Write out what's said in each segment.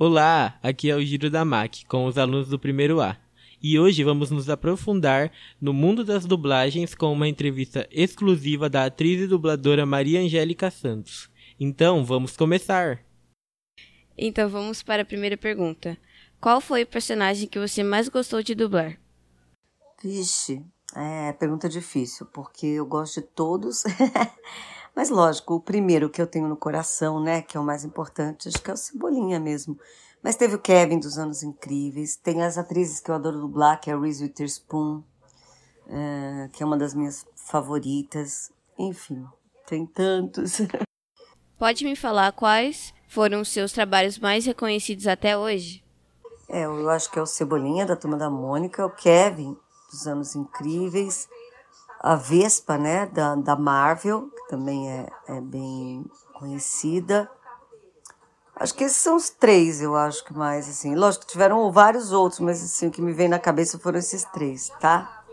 Olá, aqui é o Giro da MAC com os alunos do primeiro A. E hoje vamos nos aprofundar no mundo das dublagens com uma entrevista exclusiva da atriz e dubladora Maria Angélica Santos. Então, vamos começar! Então vamos para a primeira pergunta. Qual foi o personagem que você mais gostou de dublar? Vixe, é pergunta difícil, porque eu gosto de todos. Mas lógico, o primeiro que eu tenho no coração, né, que é o mais importante, acho que é o Cebolinha mesmo. Mas teve o Kevin dos Anos Incríveis, tem as atrizes que eu adoro dublar, que é a Reese Witherspoon, é, que é uma das minhas favoritas. Enfim, tem tantos. Pode me falar quais foram os seus trabalhos mais reconhecidos até hoje? É, eu acho que é o Cebolinha, da Turma da Mônica, o Kevin, dos Anos Incríveis, a Vespa, né, da, da Marvel, que também é, é bem conhecida. Acho que esses são os três, eu acho que mais, assim. Lógico que tiveram vários outros, mas assim, o que me vem na cabeça foram esses três, tá?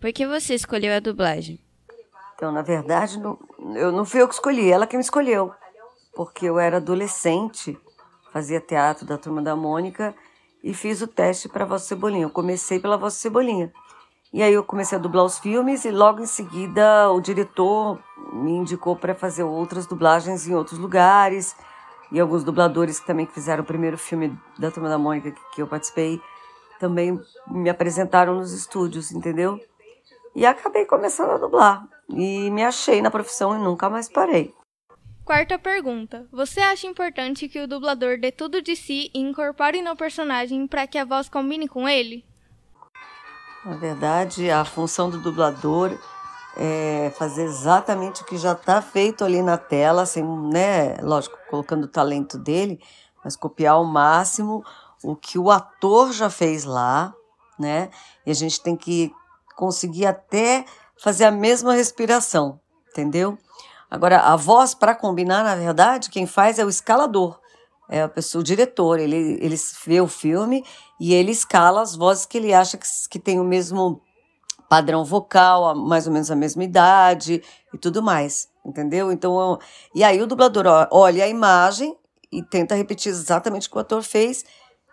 Por que você escolheu a dublagem? Então, na verdade, não, eu não fui eu que escolhi, ela que me escolheu. Porque eu era adolescente, fazia teatro da Turma da Mônica e fiz o teste para Vossa Cebolinha. Eu comecei pela Vossa Cebolinha. E aí eu comecei a dublar os filmes e logo em seguida o diretor me indicou para fazer outras dublagens em outros lugares. E alguns dubladores que também fizeram o primeiro filme da Turma da Mônica que eu participei também me apresentaram nos estúdios, entendeu? E acabei começando a dublar. E me achei na profissão e nunca mais parei. Quarta pergunta. Você acha importante que o dublador dê tudo de si e incorpore no personagem para que a voz combine com ele? Na verdade, a função do dublador é fazer exatamente o que já está feito ali na tela, sem, né, lógico, colocando o talento dele, mas copiar ao máximo o que o ator já fez lá, né? E a gente tem que conseguir até fazer a mesma respiração, entendeu? Agora, a voz, para combinar, na verdade, quem faz é o escalador é a pessoa, o diretor, ele, ele vê o filme e ele escala as vozes que ele acha que, que tem o mesmo padrão vocal, mais ou menos a mesma idade e tudo mais, entendeu? Então, e aí o dublador olha a imagem e tenta repetir exatamente o que o ator fez,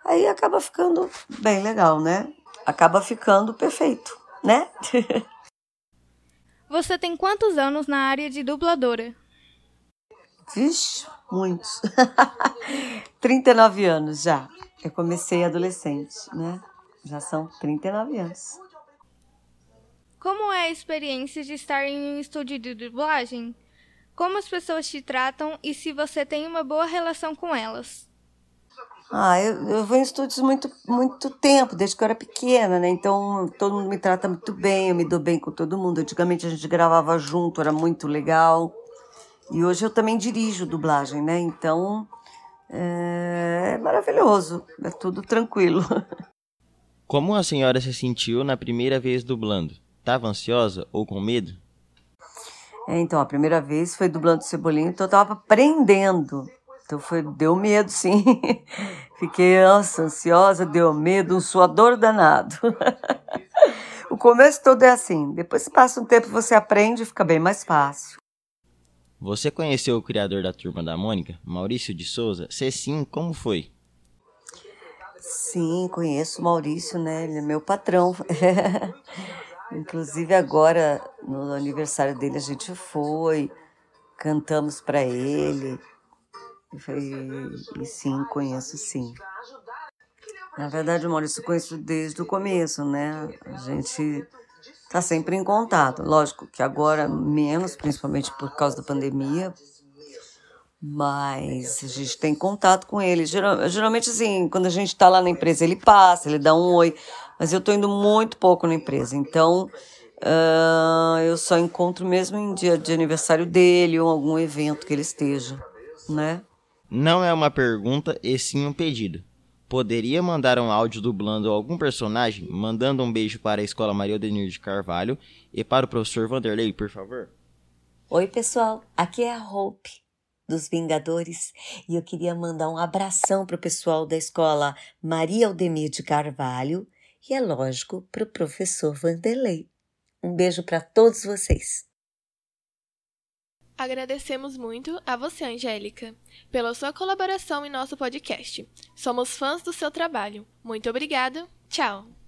aí acaba ficando bem legal, né? Acaba ficando perfeito, né? Você tem quantos anos na área de dubladora? Vixe, muitos. 39 anos já. Eu comecei adolescente, né? Já são 39 anos. Como é a experiência de estar em um estúdio de dublagem? Como as pessoas te tratam e se você tem uma boa relação com elas? Ah, eu, eu vou em estúdios muito, muito tempo, desde que eu era pequena, né? Então todo mundo me trata muito bem, eu me dou bem com todo mundo. Antigamente a gente gravava junto, era muito legal. E hoje eu também dirijo dublagem, né? Então é maravilhoso, é tudo tranquilo. Como a senhora se sentiu na primeira vez dublando? Tava ansiosa ou com medo? É, então, a primeira vez foi dublando Cebolinha, então eu tava aprendendo. Então foi, deu medo, sim. Fiquei ansiosa, deu medo, um suador danado. o começo todo é assim. Depois passa um tempo, você aprende e fica bem mais fácil. Você conheceu o criador da Turma da Mônica, Maurício de Souza? Se sim, como foi? Sim, conheço o Maurício, né? Ele é meu patrão. Inclusive agora, no aniversário dele, a gente foi, cantamos para ele. E, e sim, conheço sim. Na verdade, o Maurício conheço desde o começo, né? A gente tá sempre em contato. Lógico que agora menos, principalmente por causa da pandemia, mas a gente tem contato com ele. Geral, geralmente, assim, quando a gente está lá na empresa, ele passa, ele dá um oi, mas eu tô indo muito pouco na empresa, então uh, eu só encontro mesmo em dia de aniversário dele ou algum evento que ele esteja, né? Não é uma pergunta, e sim um pedido. Poderia mandar um áudio dublando algum personagem, mandando um beijo para a Escola Maria Odenir de Carvalho e para o professor Vanderlei, por favor? Oi, pessoal. Aqui é a Hope dos Vingadores e eu queria mandar um abração para o pessoal da Escola Maria Aldemir de Carvalho e, é lógico, para o professor Vanderlei. Um beijo para todos vocês. Agradecemos muito a você, Angélica, pela sua colaboração em nosso podcast. Somos fãs do seu trabalho. Muito obrigada. Tchau!